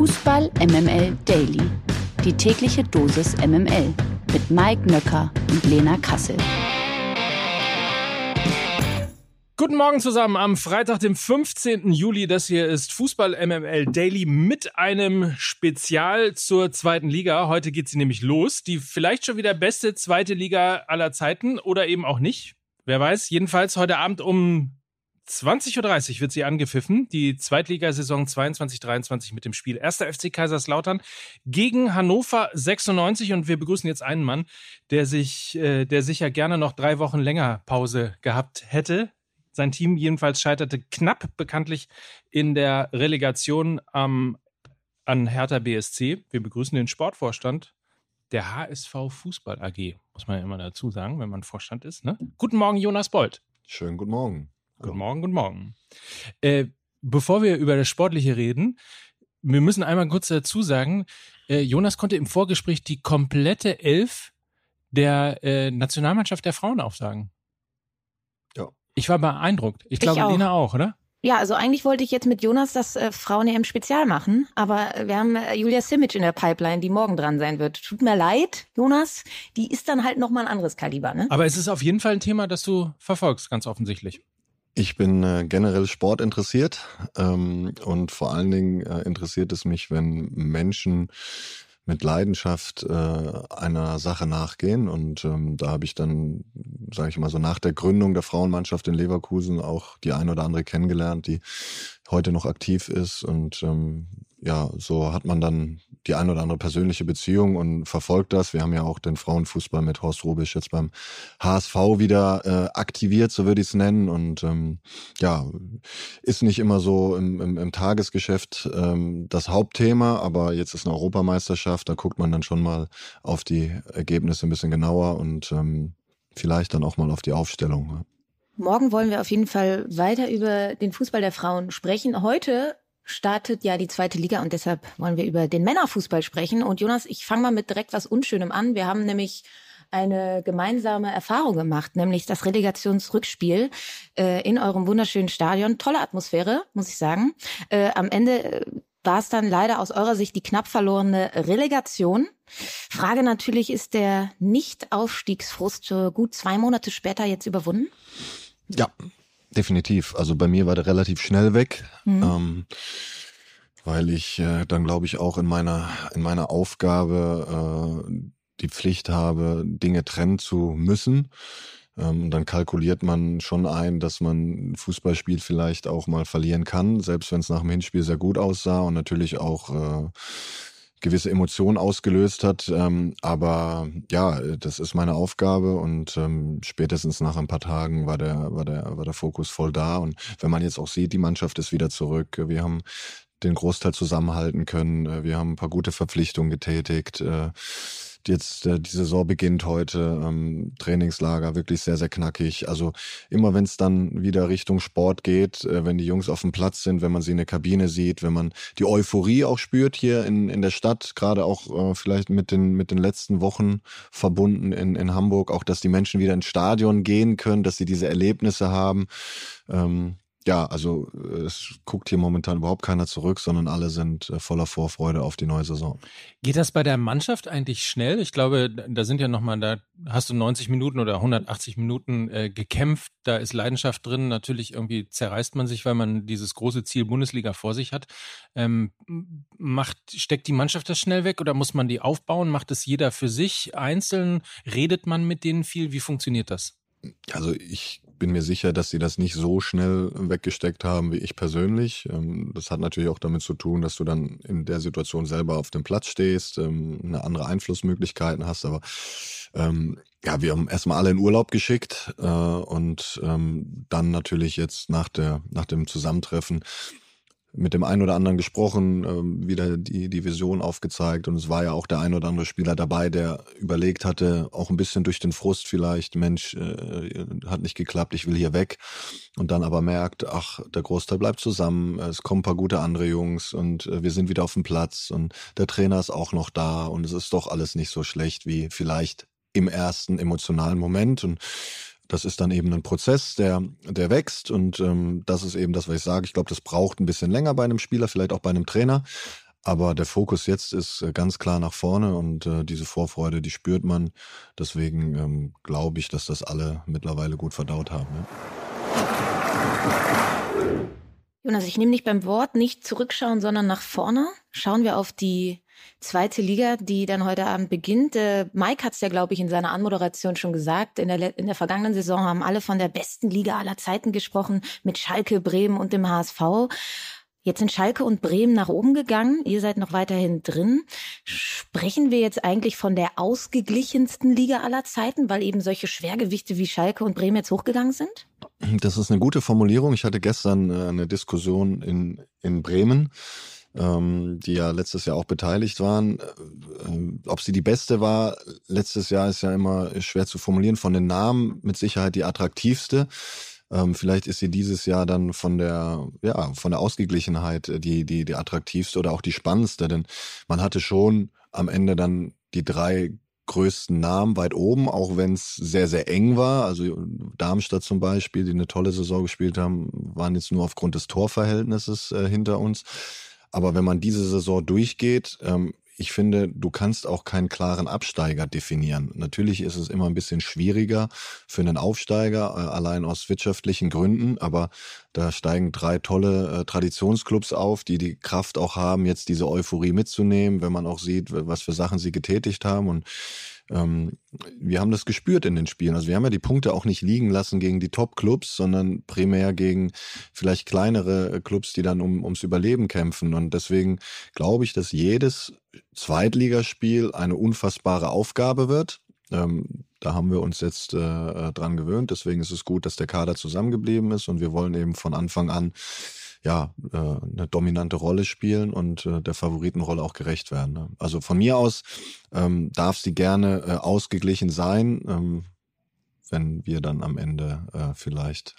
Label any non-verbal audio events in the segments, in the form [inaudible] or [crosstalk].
Fußball MML Daily. Die tägliche Dosis MML mit Mike Nöcker und Lena Kassel. Guten Morgen zusammen am Freitag, dem 15. Juli. Das hier ist Fußball MML Daily mit einem Spezial zur zweiten Liga. Heute geht sie nämlich los. Die vielleicht schon wieder beste zweite Liga aller Zeiten oder eben auch nicht. Wer weiß. Jedenfalls heute Abend um 20.30 Uhr wird sie angepfiffen. Die Zweitligasaison 22-23 mit dem Spiel 1. FC Kaiserslautern gegen Hannover 96. Und wir begrüßen jetzt einen Mann, der sich, äh, der sicher gerne noch drei Wochen länger Pause gehabt hätte. Sein Team jedenfalls scheiterte knapp bekanntlich in der Relegation ähm, an Hertha BSC. Wir begrüßen den Sportvorstand der HSV Fußball AG, muss man ja immer dazu sagen, wenn man Vorstand ist. Ne? Guten Morgen, Jonas Bold. Schönen guten Morgen. Guten Morgen, guten Morgen. Äh, bevor wir über das Sportliche reden, wir müssen einmal kurz dazu sagen, äh, Jonas konnte im Vorgespräch die komplette Elf der äh, Nationalmannschaft der Frauen aufsagen. Ich war beeindruckt. Ich, ich glaube, auch. Lena auch, oder? Ja, also eigentlich wollte ich jetzt mit Jonas das äh, Frauen-EM Spezial machen, aber wir haben äh, Julia Simic in der Pipeline, die morgen dran sein wird. Tut mir leid, Jonas, die ist dann halt nochmal ein anderes Kaliber, ne? Aber es ist auf jeden Fall ein Thema, das du verfolgst, ganz offensichtlich. Ich bin äh, generell Sport interessiert ähm, und vor allen Dingen äh, interessiert es mich, wenn Menschen mit Leidenschaft äh, einer Sache nachgehen. Und ähm, da habe ich dann, sage ich mal so, nach der Gründung der Frauenmannschaft in Leverkusen auch die ein oder andere kennengelernt, die heute noch aktiv ist. Und ähm, ja, so hat man dann die ein oder andere persönliche Beziehung und verfolgt das. Wir haben ja auch den Frauenfußball mit Horst Rubisch jetzt beim HSV wieder äh, aktiviert, so würde ich es nennen. Und ähm, ja, ist nicht immer so im, im, im Tagesgeschäft ähm, das Hauptthema, aber jetzt ist eine Europameisterschaft, da guckt man dann schon mal auf die Ergebnisse ein bisschen genauer und ähm, vielleicht dann auch mal auf die Aufstellung. Morgen wollen wir auf jeden Fall weiter über den Fußball der Frauen sprechen. Heute startet ja die zweite Liga und deshalb wollen wir über den Männerfußball sprechen. Und Jonas, ich fange mal mit direkt was Unschönem an. Wir haben nämlich eine gemeinsame Erfahrung gemacht, nämlich das Relegationsrückspiel äh, in eurem wunderschönen Stadion. Tolle Atmosphäre, muss ich sagen. Äh, am Ende äh, war es dann leider aus eurer Sicht die knapp verlorene Relegation. Frage natürlich, ist der Nicht-Aufstiegsfrust gut zwei Monate später jetzt überwunden? Ja, definitiv. Also bei mir war der relativ schnell weg. Mhm. Ähm, weil ich äh, dann glaube ich auch in meiner in meiner Aufgabe äh, die Pflicht habe, Dinge trennen zu müssen. Ähm, dann kalkuliert man schon ein, dass man Fußballspiel vielleicht auch mal verlieren kann, selbst wenn es nach dem Hinspiel sehr gut aussah und natürlich auch äh, gewisse Emotionen ausgelöst hat. Ähm, aber ja, das ist meine Aufgabe und ähm, spätestens nach ein paar Tagen war der, war der, war der Fokus voll da. Und wenn man jetzt auch sieht, die Mannschaft ist wieder zurück. Wir haben den Großteil zusammenhalten können. Wir haben ein paar gute Verpflichtungen getätigt. Äh, jetzt äh, die Saison beginnt heute, ähm, Trainingslager wirklich sehr, sehr knackig. Also immer wenn es dann wieder Richtung Sport geht, äh, wenn die Jungs auf dem Platz sind, wenn man sie in der Kabine sieht, wenn man die Euphorie auch spürt hier in, in der Stadt, gerade auch äh, vielleicht mit den, mit den letzten Wochen verbunden in, in Hamburg, auch dass die Menschen wieder ins Stadion gehen können, dass sie diese Erlebnisse haben. Ähm, ja, also äh, es guckt hier momentan überhaupt keiner zurück, sondern alle sind äh, voller Vorfreude auf die neue Saison. Geht das bei der Mannschaft eigentlich schnell? Ich glaube, da sind ja nochmal, da hast du 90 Minuten oder 180 Minuten äh, gekämpft, da ist Leidenschaft drin. Natürlich irgendwie zerreißt man sich, weil man dieses große Ziel Bundesliga vor sich hat. Ähm, macht, steckt die Mannschaft das schnell weg oder muss man die aufbauen? Macht es jeder für sich einzeln? Redet man mit denen viel? Wie funktioniert das? Also ich bin mir sicher, dass sie das nicht so schnell weggesteckt haben wie ich persönlich. Ähm, das hat natürlich auch damit zu tun, dass du dann in der Situation selber auf dem Platz stehst, ähm, eine andere Einflussmöglichkeiten hast. Aber ähm, ja, wir haben erstmal alle in Urlaub geschickt äh, und dann natürlich jetzt nach der nach dem Zusammentreffen mit dem einen oder anderen gesprochen, ähm, wieder die, die Vision aufgezeigt. Und es war ja auch der ein oder andere Spieler dabei, der überlegt hatte, auch ein bisschen durch den Frust vielleicht, Mensch, äh, hat nicht geklappt, ich will hier weg. Und dann aber merkt, ach, der Großteil bleibt zusammen, es kommen ein paar gute andere Jungs und äh, wir sind wieder auf dem Platz und der Trainer ist auch noch da und es ist doch alles nicht so schlecht wie vielleicht im ersten emotionalen Moment. Und das ist dann eben ein Prozess, der, der wächst und ähm, das ist eben das, was ich sage. Ich glaube, das braucht ein bisschen länger bei einem Spieler, vielleicht auch bei einem Trainer. Aber der Fokus jetzt ist äh, ganz klar nach vorne und äh, diese Vorfreude, die spürt man. Deswegen ähm, glaube ich, dass das alle mittlerweile gut verdaut haben. Ja. Jonas, ich nehme dich beim Wort nicht zurückschauen, sondern nach vorne. Schauen wir auf die zweite Liga, die dann heute Abend beginnt. Äh, Mike hat es ja, glaube ich, in seiner Anmoderation schon gesagt. In der, in der vergangenen Saison haben alle von der besten Liga aller Zeiten gesprochen, mit Schalke, Bremen und dem HSV. Jetzt sind Schalke und Bremen nach oben gegangen. Ihr seid noch weiterhin drin. Sprechen wir jetzt eigentlich von der ausgeglichensten Liga aller Zeiten, weil eben solche Schwergewichte wie Schalke und Bremen jetzt hochgegangen sind? Das ist eine gute Formulierung. Ich hatte gestern äh, eine Diskussion in, in Bremen ähm, die ja letztes Jahr auch beteiligt waren. Äh, ob sie die beste war, letztes Jahr ist ja immer schwer zu formulieren. Von den Namen mit Sicherheit die attraktivste. Ähm, vielleicht ist sie dieses Jahr dann von der, ja, von der Ausgeglichenheit äh, die, die, die attraktivste oder auch die spannendste, denn man hatte schon am Ende dann die drei größten Namen weit oben, auch wenn es sehr, sehr eng war. Also Darmstadt zum Beispiel, die eine tolle Saison gespielt haben, waren jetzt nur aufgrund des Torverhältnisses äh, hinter uns. Aber wenn man diese Saison durchgeht, ähm, ich finde, du kannst auch keinen klaren Absteiger definieren. Natürlich ist es immer ein bisschen schwieriger für einen Aufsteiger, äh, allein aus wirtschaftlichen Gründen, aber da steigen drei tolle äh, Traditionsclubs auf, die die Kraft auch haben, jetzt diese Euphorie mitzunehmen, wenn man auch sieht, was für Sachen sie getätigt haben. Und ähm, wir haben das gespürt in den Spielen. Also wir haben ja die Punkte auch nicht liegen lassen gegen die Top-Clubs, sondern primär gegen vielleicht kleinere äh, Clubs, die dann um, ums Überleben kämpfen. Und deswegen glaube ich, dass jedes Zweitligaspiel eine unfassbare Aufgabe wird. Ähm, da haben wir uns jetzt äh, dran gewöhnt. Deswegen ist es gut, dass der Kader zusammengeblieben ist und wir wollen eben von Anfang an ja, äh, eine dominante Rolle spielen und äh, der Favoritenrolle auch gerecht werden. Ne? Also von mir aus ähm, darf sie gerne äh, ausgeglichen sein, ähm, wenn wir dann am Ende äh, vielleicht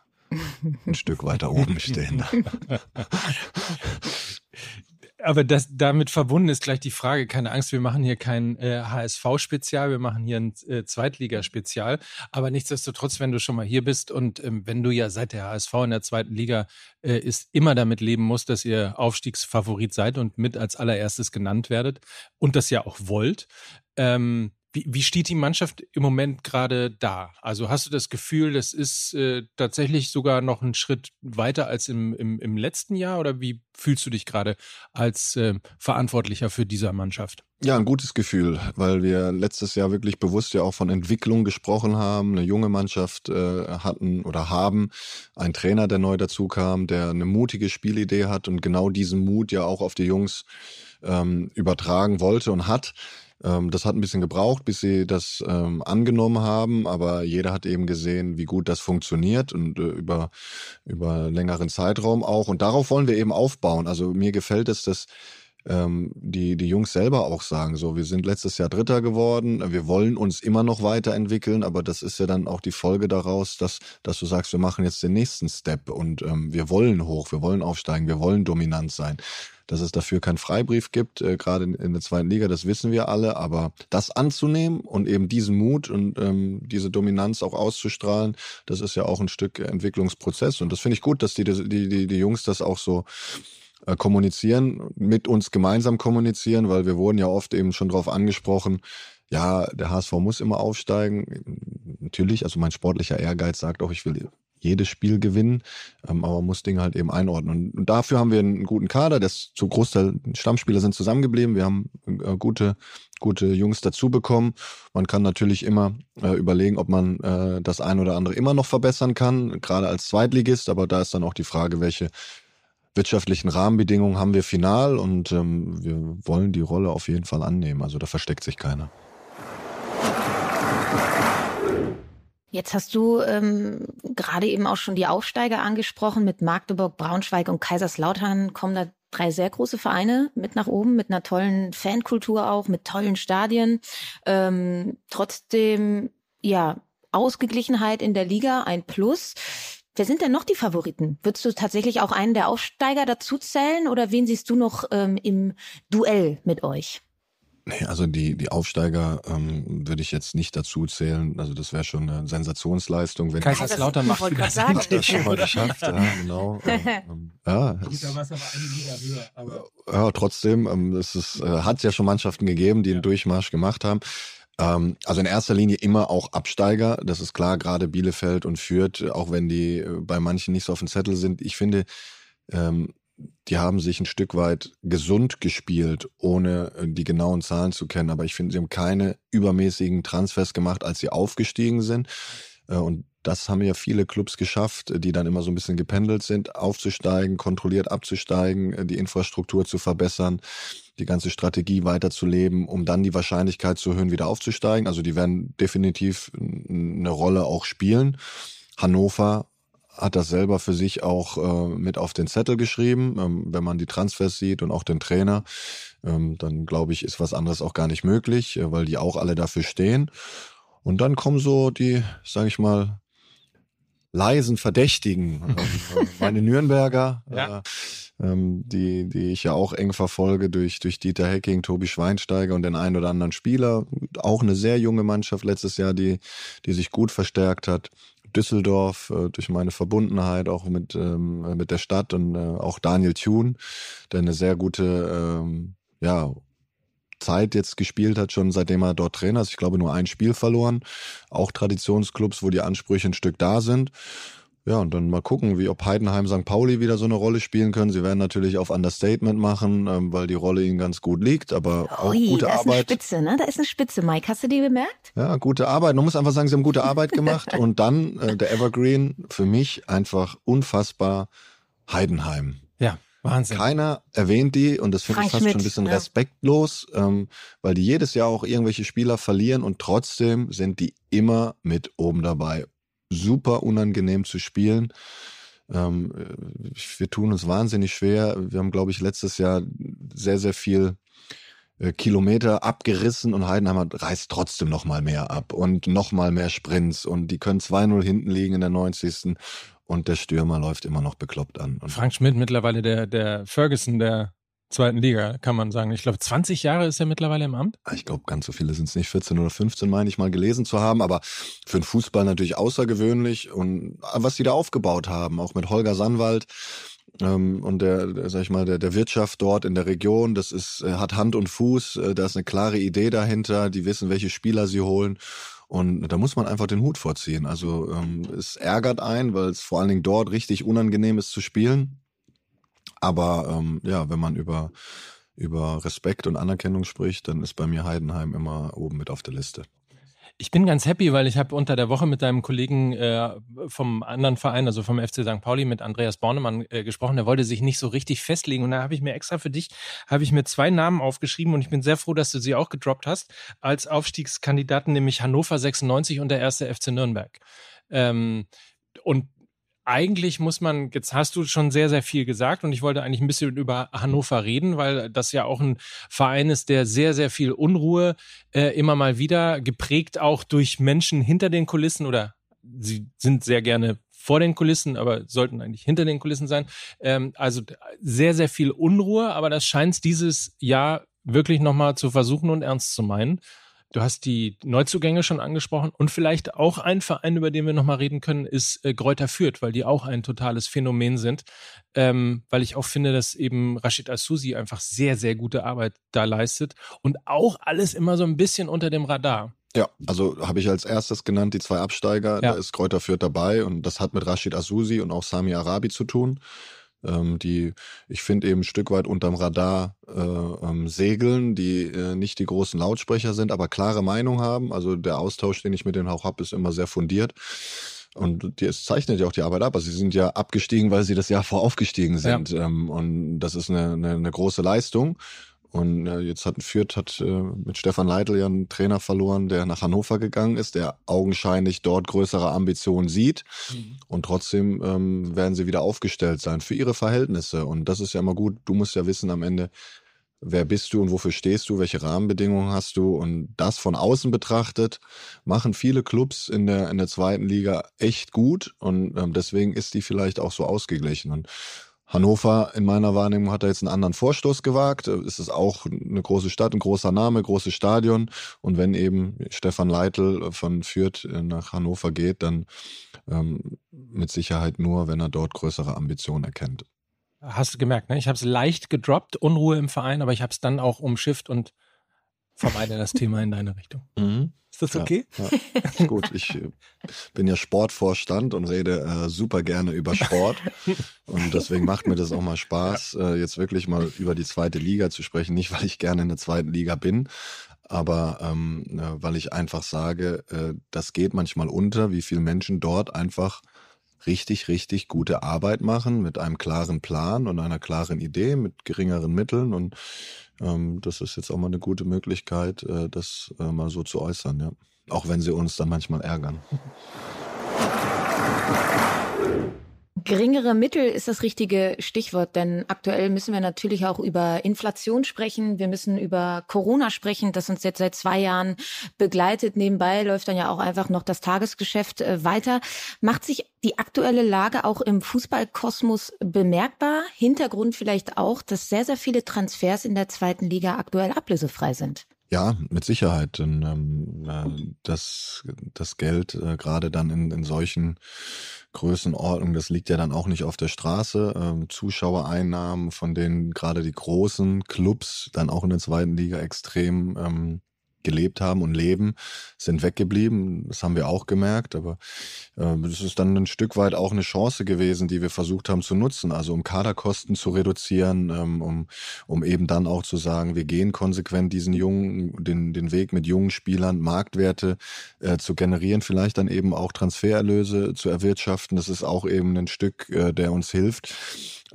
ein [laughs] Stück weiter oben stehen. [laughs] [laughs] aber das damit verbunden ist gleich die Frage, keine Angst, wir machen hier kein äh, HSV-Spezial, wir machen hier ein äh, Zweitligaspezial. Aber nichtsdestotrotz, wenn du schon mal hier bist und ähm, wenn du ja seit der HSV in der zweiten Liga äh, ist, immer damit leben musst, dass ihr Aufstiegsfavorit seid und mit als allererstes genannt werdet und das ja auch wollt, ähm, wie, wie steht die Mannschaft im Moment gerade da? Also hast du das Gefühl, das ist äh, tatsächlich sogar noch ein Schritt weiter als im, im, im letzten Jahr? Oder wie fühlst du dich gerade als äh, Verantwortlicher für diese Mannschaft? Ja, ein gutes Gefühl, weil wir letztes Jahr wirklich bewusst ja auch von Entwicklung gesprochen haben, eine junge Mannschaft äh, hatten oder haben, einen Trainer, der neu dazu kam, der eine mutige Spielidee hat und genau diesen Mut ja auch auf die Jungs ähm, übertragen wollte und hat. Ähm, das hat ein bisschen gebraucht, bis sie das ähm, angenommen haben, aber jeder hat eben gesehen, wie gut das funktioniert und äh, über, über längeren Zeitraum auch. Und darauf wollen wir eben aufbauen. Also mir gefällt es, dass ähm, die, die Jungs selber auch sagen, so, wir sind letztes Jahr Dritter geworden, wir wollen uns immer noch weiterentwickeln, aber das ist ja dann auch die Folge daraus, dass, dass du sagst, wir machen jetzt den nächsten Step und ähm, wir wollen hoch, wir wollen aufsteigen, wir wollen dominant sein. Dass es dafür keinen Freibrief gibt, äh, gerade in, in, der zweiten Liga, das wissen wir alle, aber das anzunehmen und eben diesen Mut und ähm, diese Dominanz auch auszustrahlen, das ist ja auch ein Stück Entwicklungsprozess und das finde ich gut, dass die, die, die, die Jungs das auch so äh, kommunizieren, mit uns gemeinsam kommunizieren, weil wir wurden ja oft eben schon darauf angesprochen, ja, der HSV muss immer aufsteigen. Natürlich, also mein sportlicher Ehrgeiz sagt auch, ich will jedes Spiel gewinnen, ähm, aber muss Dinge halt eben einordnen. Und dafür haben wir einen guten Kader, das zu Großteil Stammspieler sind zusammengeblieben. Wir haben äh, gute, gute Jungs dazu bekommen. Man kann natürlich immer äh, überlegen, ob man äh, das ein oder andere immer noch verbessern kann, gerade als Zweitligist, aber da ist dann auch die Frage, welche wirtschaftlichen Rahmenbedingungen haben wir final und ähm, wir wollen die Rolle auf jeden Fall annehmen. Also da versteckt sich keiner. Jetzt hast du ähm, gerade eben auch schon die Aufsteiger angesprochen. Mit Magdeburg, Braunschweig und Kaiserslautern kommen da drei sehr große Vereine mit nach oben, mit einer tollen Fankultur auch, mit tollen Stadien. Ähm, trotzdem, ja, Ausgeglichenheit in der Liga, ein Plus. Wer sind denn noch die Favoriten? Würdest du tatsächlich auch einen der Aufsteiger dazu zählen oder wen siehst du noch ähm, im Duell mit euch? Nee, also die, die Aufsteiger ähm, würde ich jetzt nicht dazu zählen. Also das wäre schon eine Sensationsleistung. Wenn Kaiserslautern macht wieder das, das schon mal geschafft. Ja, genau. [laughs] ähm, ja, Gut, da war es aber eine Liga höher. Aber ja, trotzdem, ähm, es ist, äh, hat ja schon Mannschaften gegeben, die einen Durchmarsch gemacht haben. Ähm, also in erster Linie immer auch Absteiger. Das ist klar, gerade Bielefeld und Fürth, auch wenn die äh, bei manchen nicht so auf dem Zettel sind. Ich finde, ähm, die haben sich ein Stück weit gesund gespielt, ohne äh, die genauen Zahlen zu kennen. Aber ich finde, sie haben keine übermäßigen Transfers gemacht, als sie aufgestiegen sind. Äh, und das haben ja viele Clubs geschafft, die dann immer so ein bisschen gependelt sind, aufzusteigen, kontrolliert abzusteigen, äh, die Infrastruktur zu verbessern, die ganze Strategie weiterzuleben, um dann die Wahrscheinlichkeit zu erhöhen, wieder aufzusteigen. Also die werden definitiv eine Rolle auch spielen. Hannover hat das selber für sich auch äh, mit auf den Zettel geschrieben. Ähm, wenn man die Transfers sieht und auch den Trainer, ähm, dann glaube ich, ist was anderes auch gar nicht möglich, äh, weil die auch alle dafür stehen. Und dann kommen so die, sage ich mal, leisen Verdächtigen. [laughs] Ähm, meine Nürnberger, ja. äh, ähm, die, die ich ja auch eng verfolge durch, durch Dieter Hecking, Tobi Schweinsteiger und den einen oder anderen Spieler. Auch eine sehr junge Mannschaft letztes Jahr, die, die sich gut verstärkt hat. Düsseldorf äh, durch meine Verbundenheit auch mit, ähm, mit der Stadt und äh, auch Daniel Thune, der eine sehr gute ähm, ja, Zeit jetzt gespielt hat, schon seitdem er dort Trainer ist. Ich glaube, nur ein Spiel verloren. Auch Traditionsclubs, wo die Ansprüche ein Stück da sind. Ja, und dann mal gucken, wie ob Heidenheim St. Pauli wieder so eine Rolle spielen können. Sie werden natürlich auf Understatement machen, ähm, weil die Rolle ihnen ganz gut liegt, aber auch Ui, gute da Arbeit. Da ist eine Spitze, ne? Da ist eine Spitze, Mike. Hast du die bemerkt? Ja, gute Arbeit. Man muss einfach sagen, sie haben gute Arbeit gemacht. [laughs] und dann äh, der Evergreen, für mich einfach unfassbar Heidenheim. Ja. Wahnsinn. Keiner erwähnt die und das finde ich fast Schmidt, schon ein bisschen ja. respektlos, ähm, weil die jedes Jahr auch irgendwelche Spieler verlieren und trotzdem sind die immer mit oben dabei super unangenehm zu spielen. Ähm, wir tun uns wahnsinnig schwer. Wir haben, glaube ich, letztes Jahr sehr, sehr viel äh, Kilometer abgerissen und Heidenheimer reißt trotzdem noch mal mehr ab und noch mal mehr Sprints und die können 2-0 hinten liegen in der 90. und der Stürmer läuft immer noch bekloppt an. Und Frank Schmidt mittlerweile der, der Ferguson der zweiten Liga, kann man sagen. Ich glaube, 20 Jahre ist er mittlerweile im Amt. Ich glaube, ganz so viele sind es nicht. 14 oder 15 meine ich mal gelesen zu haben, aber für den Fußball natürlich außergewöhnlich. Und was sie da aufgebaut haben, auch mit Holger Sannwald, ähm, und der, sag ich mal, der, der Wirtschaft dort in der Region, das ist, äh, hat Hand und Fuß, äh, da ist eine klare Idee dahinter, die wissen, welche Spieler sie holen. Und da muss man einfach den Hut vorziehen. Also ähm, es ärgert ein, weil es vor allen Dingen dort richtig unangenehm ist zu spielen. Aber ähm, ja, wenn man über, über Respekt und Anerkennung spricht, dann ist bei mir Heidenheim immer oben mit auf der Liste. Ich bin ganz happy, weil ich habe unter der Woche mit deinem Kollegen äh, vom anderen Verein, also vom FC St. Pauli, mit Andreas Bornemann äh, gesprochen. Der wollte sich nicht so richtig festlegen. Und da habe ich mir extra für dich, habe ich mir zwei Namen aufgeschrieben und ich bin sehr froh, dass du sie auch gedroppt hast, als Aufstiegskandidaten, nämlich Hannover 96 und der erste FC Nürnberg. Ähm, und eigentlich muss man, jetzt hast du schon sehr, sehr viel gesagt und ich wollte eigentlich ein bisschen über Hannover reden, weil das ja auch ein Verein ist, der sehr, sehr viel Unruhe äh, immer mal wieder geprägt auch durch Menschen hinter den Kulissen oder sie sind sehr gerne vor den Kulissen, aber sollten eigentlich hinter den Kulissen sein. Ähm, also sehr, sehr viel Unruhe, aber das scheint dieses Jahr wirklich nochmal zu versuchen und ernst zu meinen. Du hast die Neuzugänge schon angesprochen und vielleicht auch ein Verein, über den wir nochmal reden können, ist äh, Gräuter Fürth, weil die auch ein totales Phänomen sind. Ähm, weil ich auch finde, dass eben Rashid Asusi einfach sehr, sehr gute Arbeit da leistet und auch alles immer so ein bisschen unter dem Radar. Ja, also habe ich als erstes genannt die zwei Absteiger. Ja. Da ist Kräuter Fürth dabei und das hat mit Rashid Asusi und auch Sami Arabi zu tun ähm, die ich finde eben ein Stück weit unterm Radar äh, ähm, segeln, die äh, nicht die großen Lautsprecher sind, aber klare Meinung haben. Also der Austausch, den ich mit denen auch habe, ist immer sehr fundiert. Und die, es zeichnet ja auch die Arbeit ab. Also sie sind ja abgestiegen, weil sie das Jahr vor aufgestiegen sind. Ja. Ähm, und das ist eine, eine, eine große Leistung. Und äh, jetzt hat Fürth hat äh, mit Stefan Leitl ja einen Trainer verloren, der nach Hannover gegangen ist, der augenscheinlich dort größere Ambitionen sieht. Mhm. Und trotzdem ähm, werden sie wieder aufgestellt sein für ihre Verhältnisse. Und das ist ja immer gut. Du musst ja wissen am Ende, wer bist du und wofür stehst du, welche Rahmenbedingungen hast du. Und das von außen betrachtet, machen viele Clubs in der, in der zweiten Liga echt gut. Und ähm, deswegen ist die vielleicht auch so ausgeglichen. Und Hannover in meiner Wahrnehmung hat da jetzt einen anderen Vorstoß gewagt. Es ist auch eine große Stadt, ein großer Name, großes Stadion. Und wenn eben Stefan Leitl von Fürth nach Hannover geht, dann ähm, mit Sicherheit nur, wenn er dort größere Ambitionen erkennt. Hast du gemerkt, ne? Ich habe es leicht gedroppt, Unruhe im Verein, aber ich habe es dann auch umschifft und vermeide das Thema in deine Richtung. Mhm. Ist das okay? Ja, ja. Gut, ich äh, bin ja Sportvorstand und rede äh, super gerne über Sport. und deswegen macht mir das auch mal Spaß, äh, jetzt wirklich mal über die zweite Liga zu sprechen. Nicht, weil ich gerne in der zweiten Liga bin, aber ähm, äh, weil ich einfach sage, äh, das geht manchmal unter, wie viele Menschen dort einfach richtig, richtig gute Arbeit machen mit einem klaren Plan und einer klaren Idee, mit geringeren Mitteln und ähm, das ist jetzt auch mal eine gute Möglichkeit, äh, das äh, mal so zu äußern, ja. Auch wenn sie uns dann manchmal ärgern. Geringere Mittel ist das richtige Stichwort, denn aktuell müssen wir natürlich auch über Inflation sprechen. Wir müssen über Corona sprechen, das uns jetzt seit zwei Jahren begleitet. Nebenbei läuft dann ja auch einfach noch das Tagesgeschäft äh, weiter. Macht sich die aktuelle Lage auch im Fußballkosmos bemerkbar? Hintergrund vielleicht auch, dass sehr, sehr viele Transfers in der zweiten Liga aktuell ablösefrei sind. Ja, mit Sicherheit. Denn, ähm, äh, das, das Geld äh, gerade dann in, in solchen Größenordnungen, das liegt ja dann auch nicht auf der Straße. Ähm, Zuschauereinnahmen, von denen gerade die großen Clubs dann auch in der zweiten Liga extrem ähm, gelebt haben und leben, sind weggeblieben. Das haben wir auch gemerkt, aber äh, ist dann ein Stück weit auch eine Chance gewesen, die wir versucht haben zu nutzen, also um Kaderkosten zu reduzieren, ähm, um, um eben dann auch zu sagen, wir gehen konsequent diesen jungen, den, den Weg mit jungen Spielern, Marktwerte äh, zu generieren, vielleicht dann eben auch Transfererlöse zu erwirtschaften. Das ist auch eben ein Stück, äh, der uns hilft.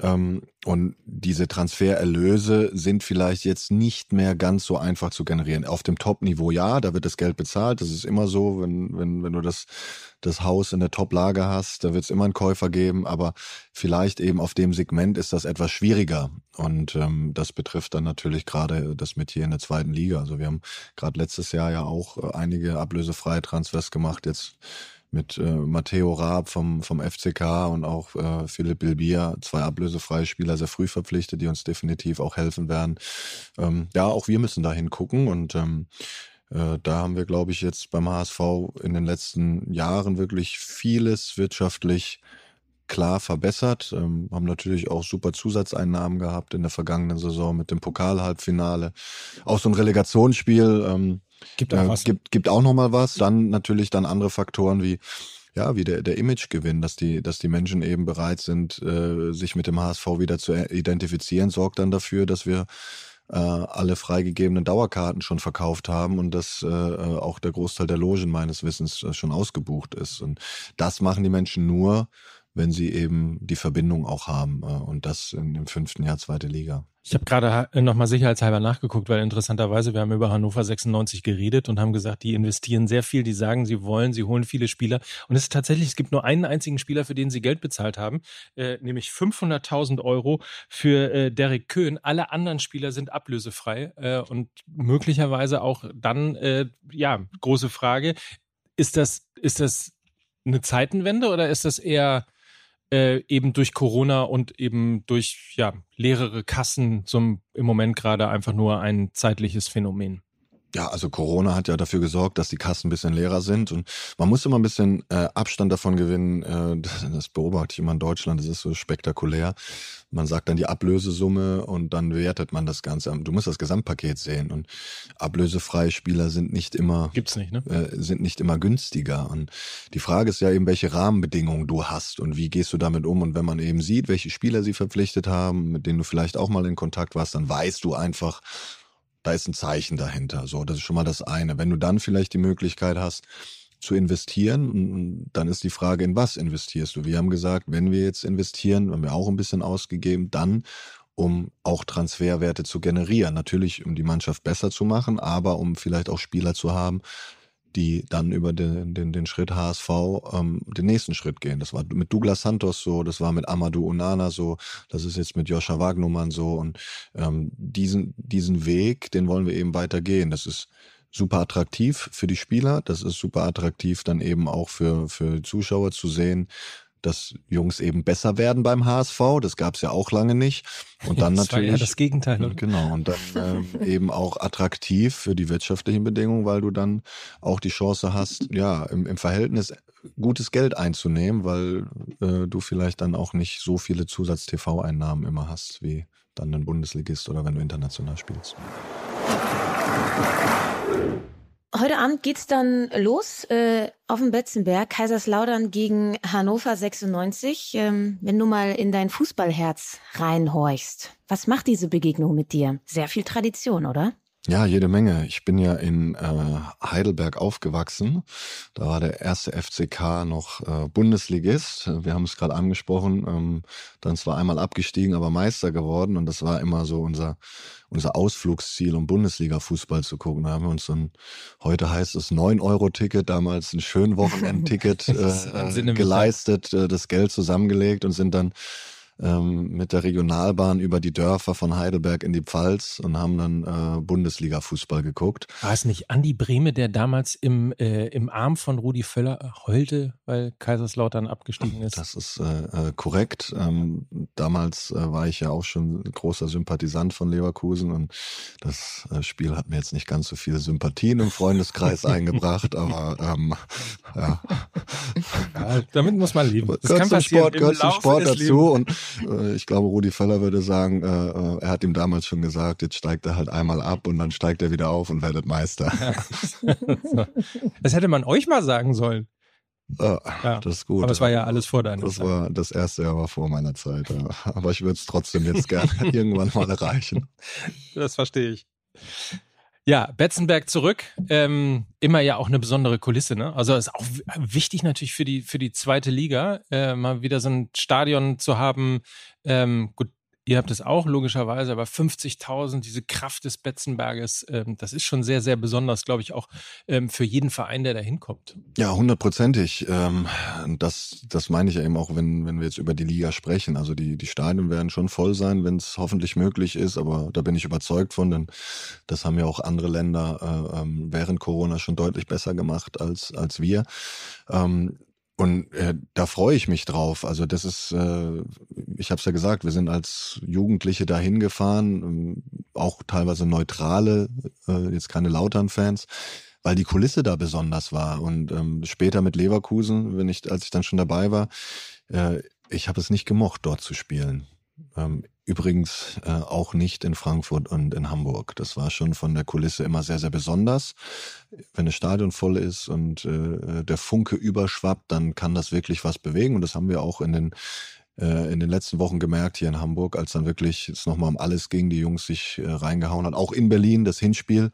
Ähm, und diese Transfererlöse sind vielleicht jetzt nicht mehr ganz so einfach zu generieren. Auf dem Top-Niveau ja, da wird das Geld bezahlt. Das ist immer so, wenn, wenn, wenn du das, das Haus in der Top-Lage hast, da wird es immer einen Käufer geben. Aber vielleicht eben auf dem Segment ist das etwas schwieriger. Und ähm, das betrifft dann natürlich gerade das mit hier in der zweiten Liga. Also wir haben gerade letztes Jahr ja auch äh, einige ablösefreie Transfers gemacht. Jetzt mit äh, Matteo Raab vom, vom FCK und auch äh, Philipp Bilbia, zwei ablösefreie Spieler, sehr früh verpflichtet, die uns definitiv auch helfen werden. Ähm, ja, auch wir müssen da hingucken und ähm, äh, da haben wir, glaube ich, jetzt beim HSV in den letzten Jahren wirklich vieles wirtschaftlich klar verbessert, ähm, haben natürlich auch super Zusatzeinnahmen gehabt in der vergangenen Saison mit dem Pokalhalbfinale. Auch so ein Relegationsspiel, ähm, Gibt auch äh, was. Gibt, gibt auch noch mal was. Dann natürlich dann andere Faktoren wie ja, wie der, der Imagegewinn, dass die, dass die Menschen eben bereit sind, äh, sich mit dem HSV wieder zu identifizieren, sorgt dann dafür, dass wir äh, alle freigegebenen Dauerkarten schon verkauft haben und dass äh, auch der Großteil der Logen meines Wissens äh, schon ausgebucht ist. Und das machen die Menschen nur, wenn sie eben die Verbindung auch haben. Äh, und das in dem fünften Jahr zweite Liga. Ich habe gerade nochmal sicherheitshalber nachgeguckt, weil interessanterweise, wir haben über Hannover 96 geredet und haben gesagt, die investieren sehr viel, die sagen, sie wollen, sie holen viele Spieler. Und es ist tatsächlich, es gibt nur einen einzigen Spieler, für den sie Geld bezahlt haben, äh, nämlich 500.000 Euro für äh, Derek Köhn. Alle anderen Spieler sind ablösefrei äh, und möglicherweise auch dann, äh, ja, große Frage, ist das, ist das eine Zeitenwende oder ist das eher äh, eben durch Corona und eben durch ja, leerere Kassen zum, im Moment gerade einfach nur ein zeitliches Phänomen. Ja, also Corona hat ja dafür gesorgt, dass die Kassen ein bisschen leerer sind und man muss immer ein bisschen äh, Abstand davon gewinnen. Äh, das beobachte ich immer in Deutschland, das ist so spektakulär. Man sagt dann die Ablösesumme und dann wertet man das Ganze. Du musst das Gesamtpaket sehen und ablösefreie Spieler sind nicht immer gibt's nicht, ne? Äh, sind nicht immer günstiger. Und die Frage ist ja eben, welche Rahmenbedingungen du hast und wie gehst du damit um. Und wenn man eben sieht, welche Spieler sie verpflichtet haben, mit denen du vielleicht auch mal in Kontakt warst, dann weißt du einfach, da ist ein Zeichen dahinter. So, das ist schon mal das eine. Wenn du dann vielleicht die Möglichkeit hast, zu investieren, dann ist die Frage, in was investierst du? Wir haben gesagt, wenn wir jetzt investieren, haben wir auch ein bisschen ausgegeben, dann um auch Transferwerte zu generieren. Natürlich, um die Mannschaft besser zu machen, aber um vielleicht auch Spieler zu haben, die dann über den, den, den Schritt HSV ähm, den nächsten Schritt gehen. Das war mit Douglas Santos so, das war mit Amadou Unana so, das ist jetzt mit Joscha Wagnumann so und ähm, diesen, diesen Weg, den wollen wir eben weitergehen. Das ist super attraktiv für die Spieler, das ist super attraktiv dann eben auch für, für Zuschauer zu sehen, dass Jungs eben besser werden beim HSV. Das gab es ja auch lange nicht. Und dann [laughs] das natürlich. War ja das Gegenteil. Oder? Genau. Und dann ähm, [laughs] eben auch attraktiv für die wirtschaftlichen Bedingungen, weil du dann auch die Chance hast, ja, im, im Verhältnis gutes Geld einzunehmen, weil äh, du vielleicht dann auch nicht so viele Zusatz-TV-Einnahmen immer hast, wie dann ein Bundesligist oder wenn du international spielst. Heute Abend geht's dann los äh, auf dem Betzenberg, Kaiserslautern gegen Hannover 96. Ähm, wenn du mal in dein Fußballherz reinhorchst, was macht diese Begegnung mit dir? Sehr viel Tradition, oder? Ja, jede Menge. Ich bin ja in äh, Heidelberg aufgewachsen. Da war der erste FCK noch äh, Bundesligist. Wir haben es gerade angesprochen. Ähm, dann zwar einmal abgestiegen, aber Meister geworden. Und das war immer so unser, unser Ausflugsziel, um Bundesliga-Fußball zu gucken. Da haben wir uns so ein, heute heißt es 9-Euro-Ticket, damals ein schön Wochenendticket [laughs] äh, geleistet, äh, das Geld zusammengelegt und sind dann ähm, mit der Regionalbahn über die Dörfer von Heidelberg in die Pfalz und haben dann äh, Bundesliga-Fußball geguckt. War es nicht Andi Brehme, der damals im, äh, im Arm von Rudi Völler heulte, weil Kaiserslautern abgestiegen ist? Das ist äh, äh korrekt. Ähm, damals äh, war ich ja auch schon großer Sympathisant von Leverkusen und das äh, Spiel hat mir jetzt nicht ganz so viele Sympathien im Freundeskreis [laughs] eingebracht, aber ähm, ja. ja. Damit muss man leben. Das gehört zum Sport, gehört zum Sport dazu und äh, ich glaube, Rudi Völler würde sagen, äh, äh, er hat ihm damals schon gesagt, jetzt steigt er halt einmal ab und dann steigt er wieder auf und werdet Meister. [laughs] das hätte man euch mal sagen sollen. Ja, ja, das ist gut. Aber es war ja alles vor deiner das Zeit. War, das erste Jahr war vor meiner Zeit. Ja. Aber ich würde es trotzdem jetzt gerne [laughs] irgendwann mal erreichen. Das verstehe ich. Ja, Betzenberg zurück. Ähm, immer ja auch eine besondere Kulisse, ne? Also ist auch wichtig natürlich für die für die zweite Liga, äh, mal wieder so ein Stadion zu haben. Ähm, gut, Ihr habt es auch logischerweise, aber 50.000, diese Kraft des Betzenberges, ähm, das ist schon sehr, sehr besonders, glaube ich, auch ähm, für jeden Verein, der da hinkommt. Ja, hundertprozentig. Ähm, das, das meine ich ja eben auch, wenn, wenn wir jetzt über die Liga sprechen. Also die, die Stadien werden schon voll sein, wenn es hoffentlich möglich ist, aber da bin ich überzeugt von, denn das haben ja auch andere Länder äh, ähm, während Corona schon deutlich besser gemacht als, als wir. Ähm, und äh, da freue ich mich drauf. Also das ist, äh, ich habe es ja gesagt, wir sind als Jugendliche dahin gefahren, ähm, auch teilweise neutrale, äh, jetzt keine Lautern-Fans, weil die Kulisse da besonders war. Und ähm, später mit Leverkusen, wenn ich, als ich dann schon dabei war, äh, ich habe es nicht gemocht, dort zu spielen. Ähm, übrigens äh, auch nicht in Frankfurt und in Hamburg. Das war schon von der Kulisse immer sehr, sehr besonders. Wenn das Stadion voll ist und äh, der Funke überschwappt, dann kann das wirklich was bewegen. Und das haben wir auch in den äh, in den letzten Wochen gemerkt hier in Hamburg, als dann wirklich es nochmal um alles ging, die Jungs sich äh, reingehauen hat. Auch in Berlin, das Hinspiel,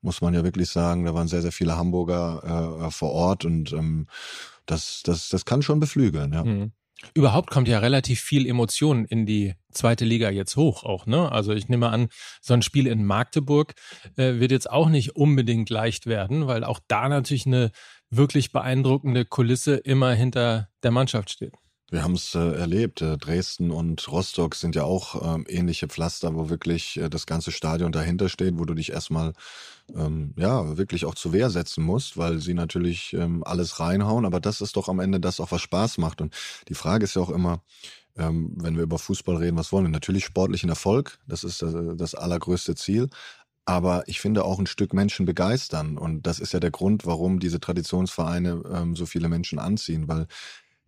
muss man ja wirklich sagen, da waren sehr, sehr viele Hamburger äh, vor Ort und ähm, das, das, das kann schon beflügeln, ja. Mhm. Überhaupt kommt ja relativ viel Emotion in die zweite Liga jetzt hoch auch, ne? Also ich nehme an, so ein Spiel in Magdeburg äh, wird jetzt auch nicht unbedingt leicht werden, weil auch da natürlich eine wirklich beeindruckende Kulisse immer hinter der Mannschaft steht. Wir haben es äh, erlebt. Äh, Dresden und Rostock sind ja auch ähm, ähnliche Pflaster, wo wirklich äh, das ganze Stadion dahinter steht, wo du dich erstmal ähm, ja wirklich auch zur Wehr setzen musst, weil sie natürlich ähm, alles reinhauen. Aber das ist doch am Ende das auch, was Spaß macht. Und die Frage ist ja auch immer, ähm, wenn wir über Fußball reden, was wollen wir? Natürlich sportlichen Erfolg, das ist das, äh, das allergrößte Ziel. Aber ich finde auch ein Stück Menschen begeistern. Und das ist ja der Grund, warum diese Traditionsvereine ähm, so viele Menschen anziehen, weil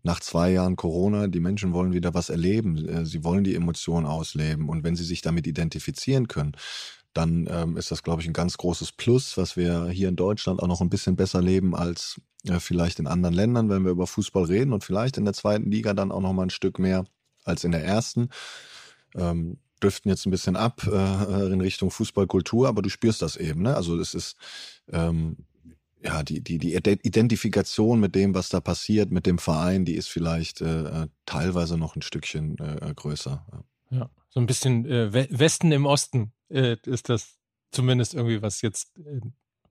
nach zwei Jahren Corona, die Menschen wollen wieder was erleben, äh, sie wollen die Emotionen ausleben und wenn sie sich damit identifizieren können, dann ähm, ist das, glaube ich, ein ganz großes Plus, was wir hier in Deutschland auch noch ein bisschen besser leben als äh, vielleicht in anderen Ländern, wenn wir über Fußball reden und vielleicht in der zweiten Liga dann auch noch mal ein Stück mehr als in der ersten. Ähm, driften jetzt ein bisschen ab äh, in Richtung Fußballkultur, aber du spürst das eben. Ne? Also es ist ähm, ja, die, die, die Identifikation mit dem, was da passiert, mit dem Verein, die ist vielleicht äh, äh teilweise noch ein Stückchen äh, größer. Ja. so ein bisschen äh, Westen im Osten äh, ist das zumindest irgendwie, was jetzt äh,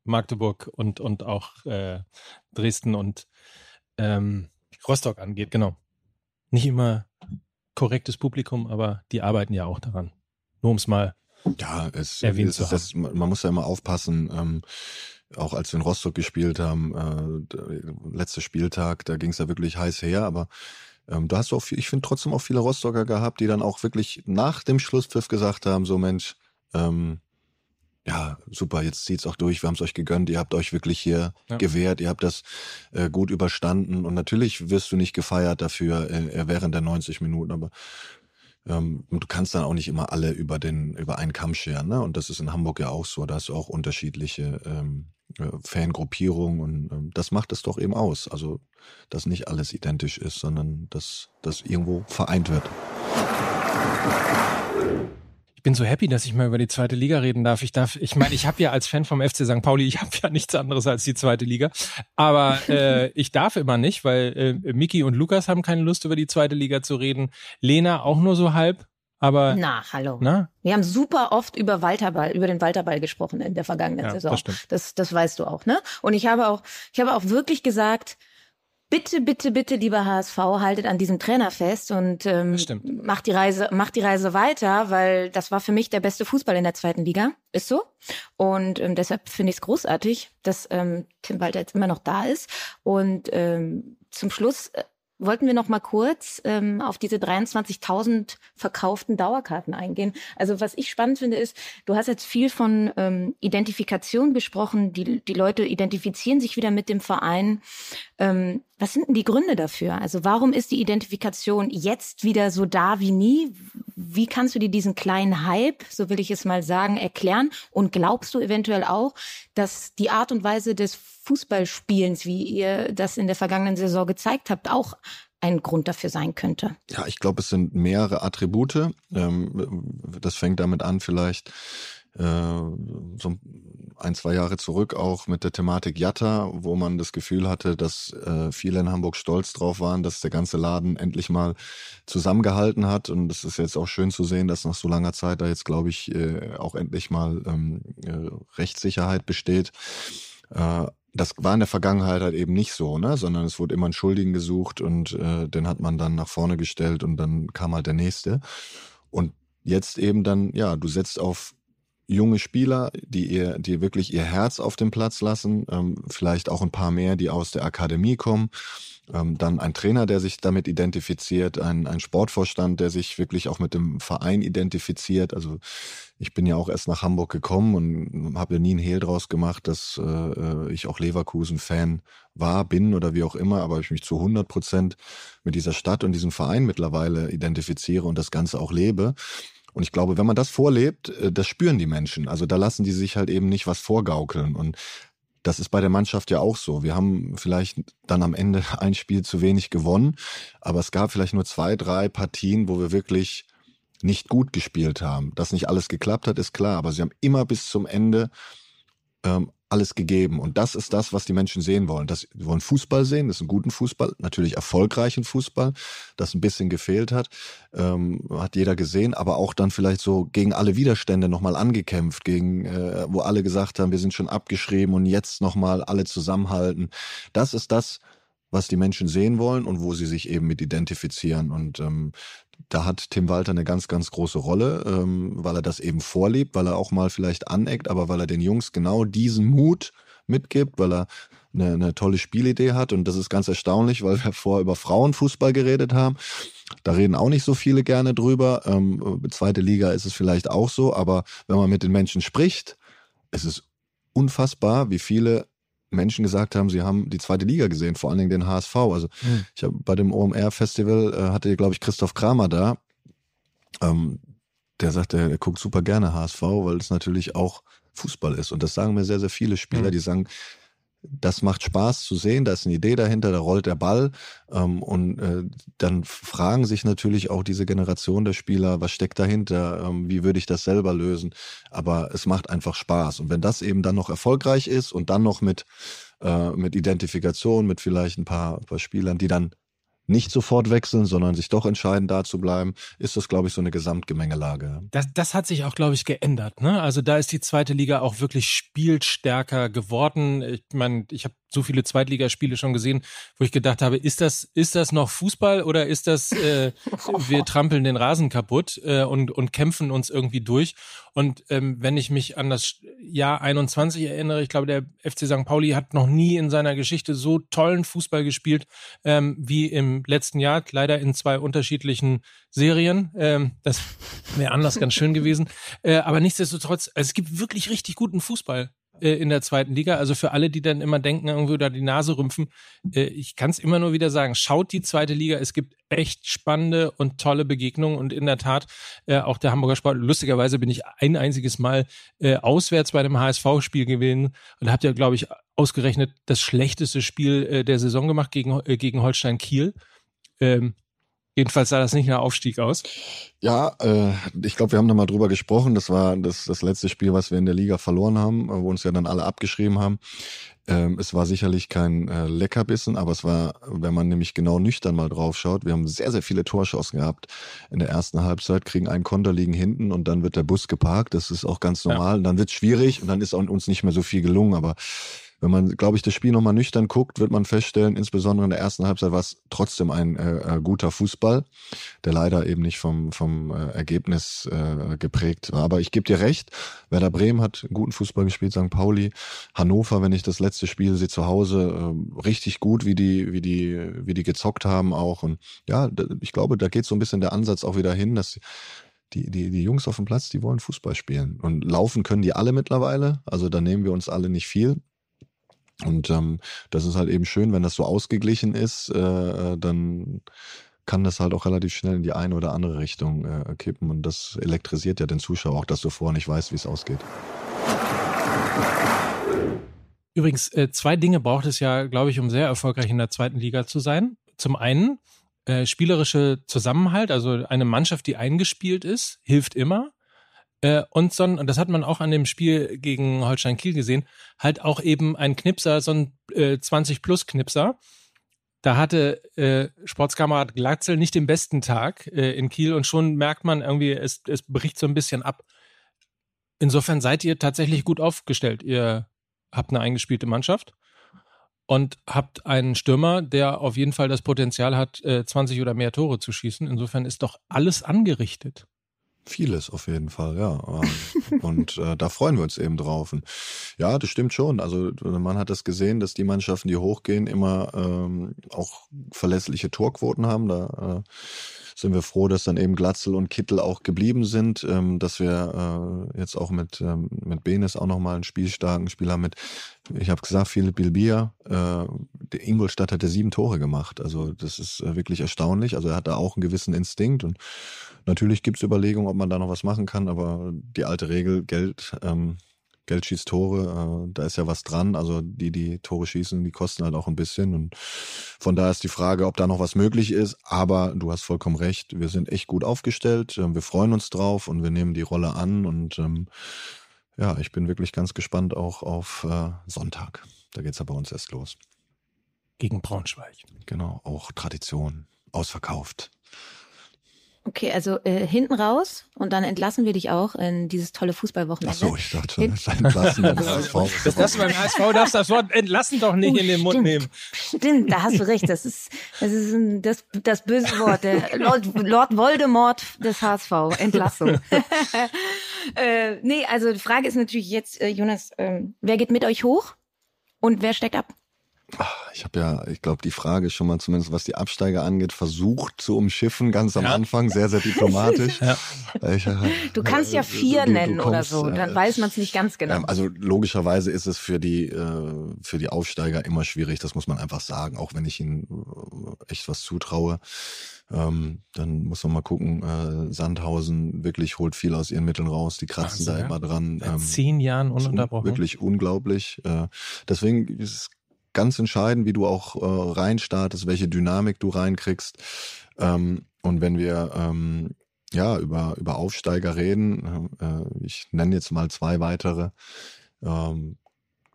Magdeburg und, und auch äh, Dresden und ähm, Rostock angeht, genau. Nicht immer korrektes Publikum, aber die arbeiten ja auch daran. Nur um es mal ja, es, erwähnt es, zu haben. Das, man muss ja immer aufpassen. Ähm, auch als wir in Rostock gespielt haben, äh, letzter Spieltag, da ging es ja wirklich heiß her, aber ähm, du hast auch, ich finde trotzdem auch viele Rostocker gehabt, die dann auch wirklich nach dem Schlusspfiff gesagt haben, so Mensch, ähm, ja, super, jetzt zieht's auch durch, wir haben es euch gegönnt, ihr habt euch wirklich hier ja. gewehrt, ihr habt das äh, gut überstanden und natürlich wirst du nicht gefeiert dafür äh, während der 90 Minuten, aber ähm, du kannst dann auch nicht immer alle über den über einen Kamm scheren, ne? Und das ist in Hamburg ja auch so, da hast du auch unterschiedliche ähm, äh, Fangruppierungen und ähm, das macht es doch eben aus, also dass nicht alles identisch ist, sondern dass das irgendwo vereint wird. Ich bin so happy, dass ich mal über die zweite Liga reden darf. Ich darf, ich meine, ich habe ja als Fan vom FC St. Pauli, ich habe ja nichts anderes als die zweite Liga. Aber [laughs] äh, ich darf immer nicht, weil äh, Miki und Lukas haben keine Lust, über die zweite Liga zu reden. Lena auch nur so halb. Aber na, hallo. Na? Wir haben super oft über Walterball, über den Walterball gesprochen in der vergangenen ja, Saison. Das, das, das weißt du auch, ne? Und ich habe auch, ich habe auch wirklich gesagt, bitte, bitte, bitte, lieber HSV, haltet an diesem Trainer fest und ähm, macht die Reise, macht die Reise weiter, weil das war für mich der beste Fußball in der zweiten Liga, ist so. Und ähm, deshalb finde ich es großartig, dass ähm, Tim Walter jetzt immer noch da ist. Und ähm, zum Schluss äh, wollten wir noch mal kurz ähm, auf diese 23.000 verkauften Dauerkarten eingehen. Also was ich spannend finde ist, du hast jetzt viel von ähm, Identifikation gesprochen. Die, die Leute identifizieren sich wieder mit dem Verein. Ähm, was sind denn die Gründe dafür? Also warum ist die Identifikation jetzt wieder so da wie nie? Wie kannst du dir diesen kleinen Hype, so will ich es mal sagen, erklären? Und glaubst du eventuell auch, dass die Art und Weise des Fußballspielens, wie ihr das in der vergangenen Saison gezeigt habt, auch ein Grund dafür sein könnte? Ja, ich glaube, es sind mehrere Attribute. Ähm, das fängt damit an, vielleicht äh, so ein, zwei Jahre zurück auch mit der Thematik Jatta, wo man das Gefühl hatte, dass äh, viele in Hamburg stolz drauf waren, dass der ganze Laden endlich mal zusammengehalten hat. Und es ist jetzt auch schön zu sehen, dass nach so langer Zeit da jetzt, glaube ich, äh, auch endlich mal ähm, Rechtssicherheit besteht. Das war in der Vergangenheit halt eben nicht so, ne? sondern es wurde immer ein Schuldigen gesucht und äh, den hat man dann nach vorne gestellt und dann kam halt der nächste. Und jetzt eben dann, ja, du setzt auf junge Spieler, die ihr, die wirklich ihr Herz auf dem Platz lassen, ähm, vielleicht auch ein paar mehr, die aus der Akademie kommen, ähm, dann ein Trainer, der sich damit identifiziert, ein, ein Sportvorstand, der sich wirklich auch mit dem Verein identifiziert. Also ich bin ja auch erst nach Hamburg gekommen und habe ja nie ein Hehl draus gemacht, dass äh, ich auch Leverkusen-Fan war, bin oder wie auch immer, aber ich mich zu 100 Prozent mit dieser Stadt und diesem Verein mittlerweile identifiziere und das Ganze auch lebe. Und ich glaube, wenn man das vorlebt, äh, das spüren die Menschen. Also da lassen die sich halt eben nicht was vorgaukeln. Und das ist bei der Mannschaft ja auch so. Wir haben vielleicht dann am Ende [laughs] ein Spiel zu wenig gewonnen, aber es gab vielleicht nur zwei, drei Partien, wo wir wirklich nicht gut gespielt haben. Dass nicht alles geklappt hat, ist klar, aber sie haben immer bis zum Ende ähm, alles gegeben. Und das ist das, was die Menschen sehen wollen. Das, sie wollen Fußball sehen, das ist ein guten Fußball, natürlich erfolgreichen Fußball, das ein bisschen gefehlt hat, ähm, hat jeder gesehen, aber auch dann vielleicht so gegen alle Widerstände nochmal angekämpft, gegen, äh, wo alle gesagt haben, wir sind schon abgeschrieben und jetzt nochmal alle zusammenhalten. Das ist das, was die Menschen sehen wollen und wo sie sich eben mit identifizieren. Und ähm, da hat Tim Walter eine ganz, ganz große Rolle, ähm, weil er das eben vorlebt, weil er auch mal vielleicht aneckt, aber weil er den Jungs genau diesen Mut mitgibt, weil er eine, eine tolle Spielidee hat. Und das ist ganz erstaunlich, weil wir vorher über Frauenfußball geredet haben. Da reden auch nicht so viele gerne drüber. Ähm, zweite Liga ist es vielleicht auch so, aber wenn man mit den Menschen spricht, es ist unfassbar, wie viele Menschen gesagt haben, sie haben die zweite Liga gesehen, vor allen Dingen den HSV. Also mhm. ich habe bei dem OMR-Festival äh, hatte, glaube ich, Christoph Kramer da. Ähm, der sagt, er, er guckt super gerne HSV, weil es natürlich auch Fußball ist. Und das sagen mir sehr, sehr viele Spieler, mhm. die sagen, das macht Spaß zu sehen, da ist eine Idee dahinter, da rollt der Ball. Ähm, und äh, dann fragen sich natürlich auch diese Generation der Spieler, was steckt dahinter, ähm, wie würde ich das selber lösen. Aber es macht einfach Spaß. Und wenn das eben dann noch erfolgreich ist und dann noch mit, äh, mit Identifikation, mit vielleicht ein paar, ein paar Spielern, die dann nicht sofort wechseln, sondern sich doch entscheiden, da zu bleiben, ist das, glaube ich, so eine Gesamtgemengelage. Das, das hat sich auch, glaube ich, geändert. Ne? Also da ist die zweite Liga auch wirklich spielstärker geworden. Ich meine, ich habe so viele Zweitligaspiele schon gesehen, wo ich gedacht habe, ist das, ist das noch Fußball oder ist das, äh, [laughs] wir trampeln den Rasen kaputt äh, und, und kämpfen uns irgendwie durch. Und ähm, wenn ich mich an das Jahr 21 erinnere, ich glaube, der FC St. Pauli hat noch nie in seiner Geschichte so tollen Fußball gespielt ähm, wie im letzten Jahr, leider in zwei unterschiedlichen Serien. Ähm, das wäre anders ganz schön gewesen. Äh, aber nichtsdestotrotz, es gibt wirklich richtig guten Fußball äh, in der zweiten Liga. Also für alle, die dann immer denken, irgendwie da die Nase rümpfen, äh, ich kann es immer nur wieder sagen, schaut die zweite Liga. Es gibt echt spannende und tolle Begegnungen und in der Tat äh, auch der Hamburger Sport. Lustigerweise bin ich ein einziges Mal äh, auswärts bei einem HSV-Spiel gewesen und habt ja, glaube ich, ausgerechnet das schlechteste Spiel äh, der Saison gemacht gegen, äh, gegen Holstein Kiel. Ähm, Jedenfalls sah das nicht nach Aufstieg aus. Ja, äh, ich glaube, wir haben da mal drüber gesprochen. Das war das, das letzte Spiel, was wir in der Liga verloren haben, wo uns ja dann alle abgeschrieben haben. Ähm, es war sicherlich kein äh, Leckerbissen, aber es war, wenn man nämlich genau nüchtern mal drauf schaut, wir haben sehr, sehr viele Torschancen gehabt in der ersten Halbzeit, kriegen einen Konter liegen hinten und dann wird der Bus geparkt. Das ist auch ganz normal. Ja. Und dann wird es schwierig und dann ist uns nicht mehr so viel gelungen. Aber wenn man, glaube ich, das Spiel nochmal nüchtern guckt, wird man feststellen, insbesondere in der ersten Halbzeit war es trotzdem ein äh, äh, guter Fußball, der leider eben nicht vom, vom äh, Ergebnis äh, geprägt war. Aber ich gebe dir recht, Werder Bremen hat guten Fußball gespielt, St. Pauli, Hannover, wenn ich das letzte Spiel sehe zu Hause, äh, richtig gut, wie die, wie die, wie die gezockt haben auch. Und ja, ich glaube, da geht so ein bisschen der Ansatz auch wieder hin, dass die, die, die Jungs auf dem Platz, die wollen Fußball spielen. Und laufen können die alle mittlerweile. Also da nehmen wir uns alle nicht viel. Und ähm, das ist halt eben schön, wenn das so ausgeglichen ist, äh, äh, dann kann das halt auch relativ schnell in die eine oder andere Richtung äh, kippen. Und das elektrisiert ja den Zuschauer auch, dass du vorher nicht weißt, wie es ausgeht. Übrigens, äh, zwei Dinge braucht es ja, glaube ich, um sehr erfolgreich in der zweiten Liga zu sein. Zum einen äh, spielerische Zusammenhalt, also eine Mannschaft, die eingespielt ist, hilft immer. Äh, und so ein, und das hat man auch an dem Spiel gegen Holstein Kiel gesehen, halt auch eben ein Knipser, so ein äh, 20-Plus-Knipser. Da hatte äh, Sportskamerad Glatzel nicht den besten Tag äh, in Kiel und schon merkt man irgendwie, es, es bricht so ein bisschen ab. Insofern seid ihr tatsächlich gut aufgestellt. Ihr habt eine eingespielte Mannschaft und habt einen Stürmer, der auf jeden Fall das Potenzial hat, äh, 20 oder mehr Tore zu schießen. Insofern ist doch alles angerichtet. Vieles auf jeden Fall, ja. Ähm, und äh, da freuen wir uns eben drauf. Und ja, das stimmt schon. Also man hat das gesehen, dass die Mannschaften, die hochgehen, immer ähm, auch verlässliche Torquoten haben. Da äh, sind wir froh, dass dann eben Glatzel und Kittel auch geblieben sind, ähm, dass wir äh, jetzt auch mit, ähm, mit Benes auch nochmal einen spielstarken Spieler mit, ich habe gesagt, Philipp Bilbia, äh, der Ingolstadt hat ja sieben Tore gemacht. Also das ist äh, wirklich erstaunlich. Also er hat da auch einen gewissen Instinkt und natürlich gibt es Überlegungen, ob man da noch was machen kann, aber die alte Regel, Geld ähm, Geld schießt Tore, äh, da ist ja was dran. Also die, die Tore schießen, die kosten halt auch ein bisschen. Und von daher ist die Frage, ob da noch was möglich ist. Aber du hast vollkommen recht, wir sind echt gut aufgestellt. Äh, wir freuen uns drauf und wir nehmen die Rolle an. Und ähm, ja, ich bin wirklich ganz gespannt auch auf äh, Sonntag. Da geht's ja bei uns erst los. Gegen Braunschweig. Genau, auch Tradition, ausverkauft. Okay, also äh, hinten raus und dann entlassen wir dich auch in dieses tolle Fußballwochenende. Ach so, ich dachte schon, das entlassen beim HSV. Das, das beim HSV darfst das Wort entlassen doch nicht oh, in den Mund nehmen. Stimmt, da hast du recht. Das ist, das ist ein, das, das böse Wort. Der Lord, Lord Voldemort des HSV. Entlassung. [laughs] äh, nee, also die Frage ist natürlich jetzt, äh, Jonas, äh, wer geht mit euch hoch und wer steckt ab? Ich habe ja, ich glaube, die Frage schon mal zumindest, was die Absteiger angeht, versucht zu umschiffen, ganz am ja. Anfang, sehr, sehr diplomatisch. ja. ich, äh, du kannst ja vier du, nennen du kommst, oder so, dann äh, weiß man es nicht ganz genau. also logischerweise ist es für die, äh, für die Aufsteiger immer schwierig, das muss man einfach sagen, auch wenn ich ihnen äh, echt was zutraue. Ähm, dann muss man mal gucken, äh, Sandhausen wirklich holt viel aus ihren Mitteln raus, die kratzen Wahnsinn, da immer dran. Seit ähm, zehn Jahren ununterbrochen. Wirklich unglaublich. Äh, deswegen ist es ganz entscheidend, wie du auch äh, reinstartest, welche Dynamik du reinkriegst. Ähm, und wenn wir ähm, ja über, über Aufsteiger reden, äh, ich nenne jetzt mal zwei weitere, ähm,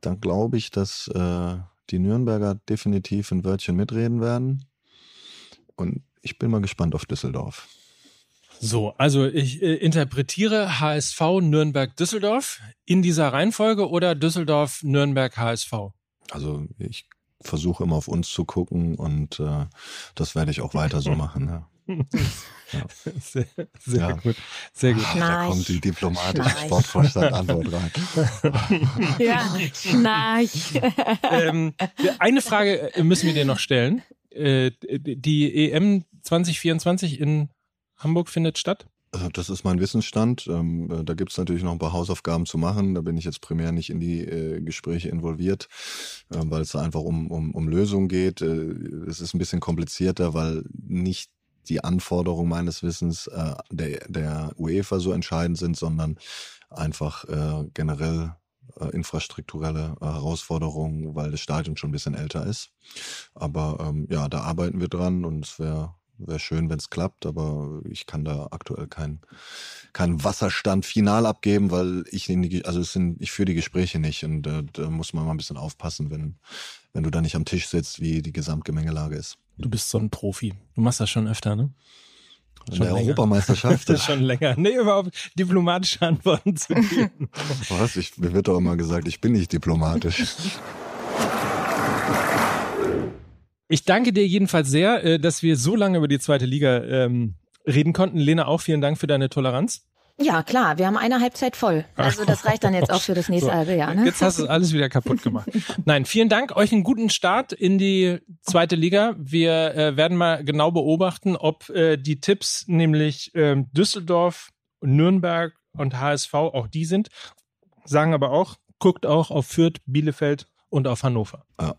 dann glaube ich, dass äh, die Nürnberger definitiv ein Wörtchen mitreden werden. Und ich bin mal gespannt auf Düsseldorf. So, also ich äh, interpretiere HSV Nürnberg Düsseldorf in dieser Reihenfolge oder Düsseldorf Nürnberg HSV? Also ich versuche immer auf uns zu gucken und äh, das werde ich auch weiter so [laughs] machen. Ja. Sehr, sehr ja. gut. Sehr gut. Schnarch. Da kommt die diplomatische Sportvorstand-Antwort rein. [laughs] ja, Schnarch. ähm, eine Frage müssen wir dir noch stellen. Äh, die EM 2024 in Hamburg findet statt? Also das ist mein Wissensstand. Ähm, äh, da gibt es natürlich noch ein paar Hausaufgaben zu machen. Da bin ich jetzt primär nicht in die äh, Gespräche involviert, äh, weil es einfach um, um, um Lösungen geht. Äh, es ist ein bisschen komplizierter, weil nicht die Anforderungen meines Wissens äh, der, der UEFA so entscheidend sind, sondern einfach äh, generell infrastrukturelle Herausforderungen, weil das Stadion schon ein bisschen älter ist. Aber ähm, ja, da arbeiten wir dran und es wäre Wäre schön, wenn es klappt, aber ich kann da aktuell keinen kein Wasserstand final abgeben, weil ich in die, also es sind, ich führe die Gespräche nicht und äh, da muss man mal ein bisschen aufpassen, wenn, wenn du da nicht am Tisch sitzt, wie die Gesamtgemengelage ist. Du bist so ein Profi. Du machst das schon öfter, ne? In der länger. Europameisterschaft. [laughs] das ist schon länger. Nee, überhaupt diplomatische Antworten zu geben. [laughs] Was? Ich, mir wird doch immer gesagt, ich bin nicht diplomatisch. [laughs] Ich danke dir jedenfalls sehr, äh, dass wir so lange über die zweite Liga ähm, reden konnten. Lena, auch vielen Dank für deine Toleranz. Ja, klar, wir haben eine Halbzeit voll. Also das reicht dann jetzt auch für das nächste so, halbe Jahr. Ne? Jetzt hast du alles wieder kaputt gemacht. [laughs] Nein, vielen Dank. Euch einen guten Start in die zweite Liga. Wir äh, werden mal genau beobachten, ob äh, die Tipps, nämlich äh, Düsseldorf, Nürnberg und HSV, auch die sind. Sagen aber auch, guckt auch auf Fürth, Bielefeld und auf Hannover. Ja,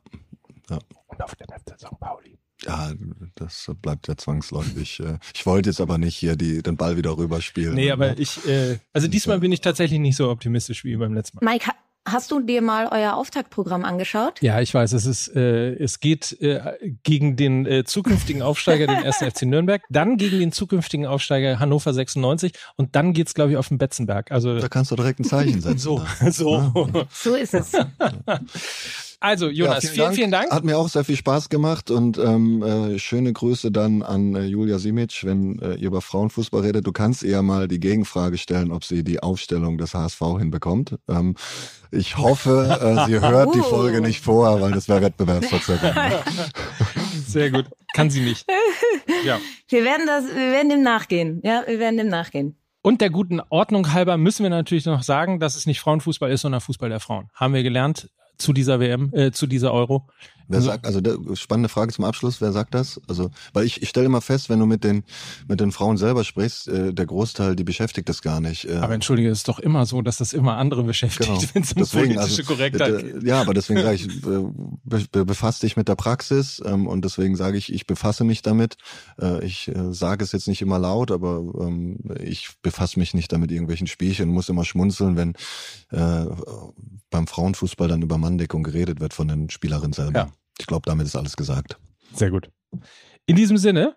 ja. Und auf den FC St. Pauli. Ja, das bleibt ja zwangsläufig. Äh, ich wollte jetzt aber nicht hier die, den Ball wieder rüberspielen. Nee, aber ich, äh, also diesmal bin ich tatsächlich nicht so optimistisch wie beim letzten Mal. Mike, Hast du dir mal euer Auftaktprogramm angeschaut? Ja, ich weiß, es ist, äh, es geht äh, gegen den äh, zukünftigen Aufsteiger, den 1. FC Nürnberg, dann gegen den zukünftigen Aufsteiger Hannover 96 und dann geht's, glaube ich, auf den Betzenberg. Also da kannst du direkt ein Zeichen setzen. [laughs] so, so. so ist es. [laughs] Also, Jonas, ja, vielen, vielen, Dank. vielen, Dank. Hat mir auch sehr viel Spaß gemacht und ähm, äh, schöne Grüße dann an äh, Julia Simic, wenn äh, ihr über Frauenfußball redet. Du kannst eher mal die Gegenfrage stellen, ob sie die Aufstellung des HSV hinbekommt. Ähm, ich hoffe, äh, sie [laughs] hört die Folge nicht vor, weil das wäre Wettbewerbsverzerrung. [laughs] Sehr gut. Kann sie nicht. [laughs] Ja. Wir werden das, wir werden dem nachgehen. Ja, wir werden dem nachgehen. Und der guten Ordnung halber müssen wir natürlich noch sagen, dass es nicht Frauenfußball ist, sondern Fußball der Frauen. Haben wir gelernt zu dieser WM, äh, zu dieser Euro. Wer also, sagt, also der, spannende Frage zum Abschluss, wer sagt das? Also, weil ich, ich stelle immer fest, wenn du mit den mit den Frauen selber sprichst, äh, der Großteil, die beschäftigt das gar nicht. Äh, aber entschuldige, es ist doch immer so, dass das immer andere beschäftigt, genau. [laughs] wenn es um deswegen, politische also, Korrektheit geht. Ja, aber deswegen sage ich, [laughs] äh, be, befass dich mit der Praxis ähm, und deswegen sage ich, ich befasse mich damit. Äh, ich äh, sage es jetzt nicht immer laut, aber ähm, ich befasse mich nicht damit irgendwelchen Spielchen, muss immer schmunzeln, wenn äh, beim Frauenfußball dann über Manndeckung geredet wird von den Spielerinnen selber. Ja. Ich glaube, damit ist alles gesagt. Sehr gut. In diesem Sinne,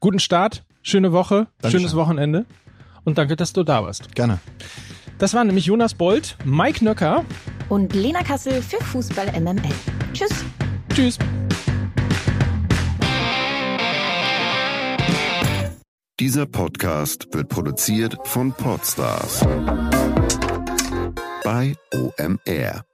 guten Start, schöne Woche, Dankeschön. schönes Wochenende und danke, dass du da warst. Gerne. Das waren nämlich Jonas Bold, Mike Nöcker und Lena Kassel für Fußball MML. Tschüss. Tschüss. Dieser Podcast wird produziert von Podstars bei OMR.